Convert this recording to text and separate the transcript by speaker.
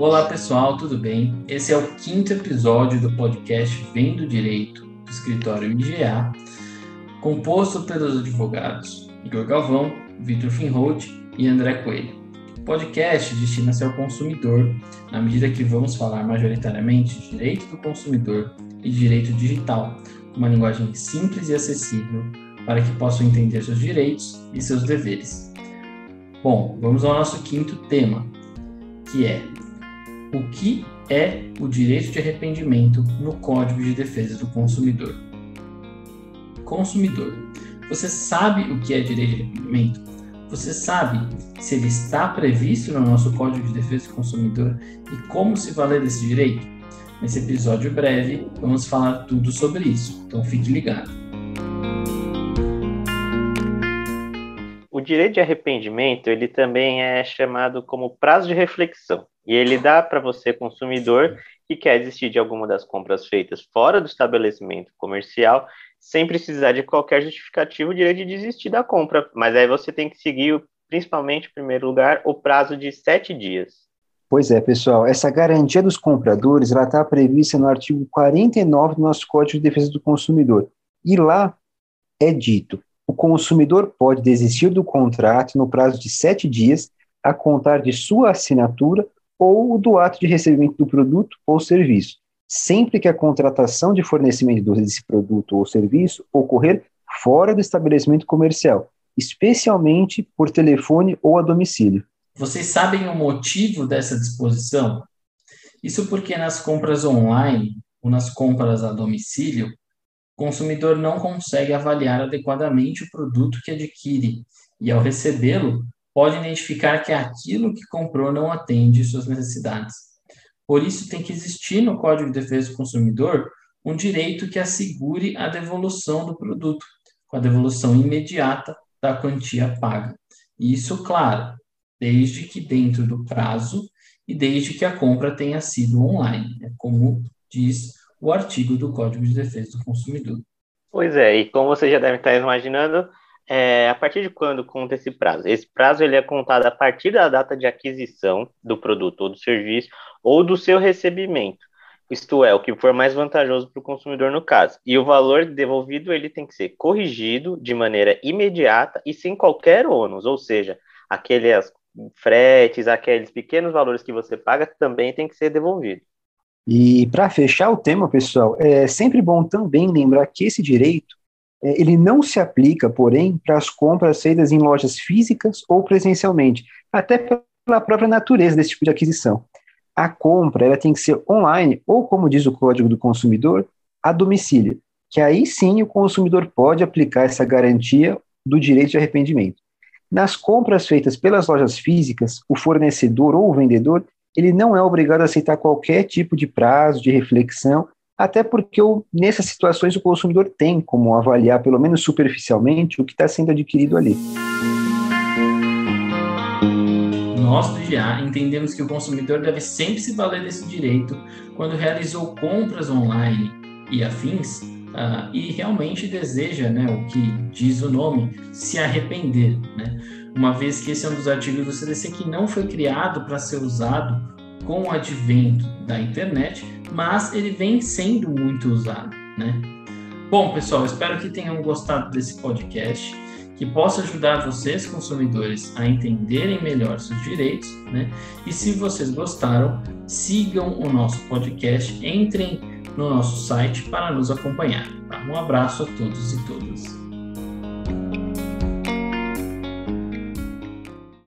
Speaker 1: Olá pessoal, tudo bem? Esse é o quinto episódio do podcast Vendo Direito do escritório MGA, composto pelos advogados Igor Galvão, Vitor Finholt e André Coelho. O podcast destina-se ao consumidor, na medida que vamos falar majoritariamente de direito do consumidor e direito digital, uma linguagem simples e acessível para que possam entender seus direitos e seus deveres. Bom, vamos ao nosso quinto tema, que é o que é o direito de arrependimento no Código de Defesa do Consumidor. Consumidor, você sabe o que é direito de arrependimento? Você sabe se ele está previsto no nosso Código de Defesa do Consumidor e como se valer desse direito? Nesse episódio breve, vamos falar tudo sobre isso, então fique ligado.
Speaker 2: O direito de arrependimento, ele também é chamado como prazo de reflexão. E ele dá para você, consumidor, que quer desistir de alguma das compras feitas fora do estabelecimento comercial, sem precisar de qualquer justificativo, o direito de desistir da compra. Mas aí você tem que seguir, principalmente, em primeiro lugar, o prazo de sete dias.
Speaker 3: Pois é, pessoal, essa garantia dos compradores está prevista no artigo 49 do nosso Código de Defesa do Consumidor. E lá é dito: o consumidor pode desistir do contrato no prazo de sete dias a contar de sua assinatura ou do ato de recebimento do produto ou serviço, sempre que a contratação de fornecimento desse produto ou serviço ocorrer fora do estabelecimento comercial, especialmente por telefone ou a domicílio.
Speaker 1: Vocês sabem o motivo dessa disposição? Isso porque nas compras online ou nas compras a domicílio, o consumidor não consegue avaliar adequadamente o produto que adquire e, ao recebê-lo, pode identificar que aquilo que comprou não atende suas necessidades. Por isso, tem que existir no Código de Defesa do Consumidor um direito que assegure a devolução do produto, com a devolução imediata da quantia paga. Isso, claro, desde que dentro do prazo e desde que a compra tenha sido online, né, como diz o artigo do Código de Defesa do Consumidor.
Speaker 2: Pois é, e como você já deve estar imaginando, é, a partir de quando conta esse prazo? Esse prazo ele é contado a partir da data de aquisição do produto ou do serviço ou do seu recebimento. Isto é, o que for mais vantajoso para o consumidor no caso. E o valor devolvido ele tem que ser corrigido de maneira imediata e sem qualquer ônus, ou seja, aqueles fretes, aqueles pequenos valores que você paga também tem que ser devolvido.
Speaker 3: E para fechar o tema, pessoal, é sempre bom também lembrar que esse direito ele não se aplica, porém, para as compras feitas em lojas físicas ou presencialmente, até pela própria natureza desse tipo de aquisição. A compra ela tem que ser online ou, como diz o Código do Consumidor, a domicílio, que aí sim o consumidor pode aplicar essa garantia do direito de arrependimento. Nas compras feitas pelas lojas físicas, o fornecedor ou o vendedor ele não é obrigado a aceitar qualquer tipo de prazo de reflexão até porque eu, nessas situações o consumidor tem como avaliar, pelo menos superficialmente, o que está sendo adquirido ali.
Speaker 1: Nós do GA entendemos que o consumidor deve sempre se valer desse direito quando realizou compras online e afins uh, e realmente deseja, né, o que diz o nome, se arrepender, né? Uma vez que esse é um dos artigos do CDC que não foi criado para ser usado com o advento da internet, mas ele vem sendo muito usado, né? Bom, pessoal, espero que tenham gostado desse podcast, que possa ajudar vocês, consumidores, a entenderem melhor seus direitos, né? E se vocês gostaram, sigam o nosso podcast, entrem no nosso site para nos acompanhar. Tá? Um abraço a todos e todas.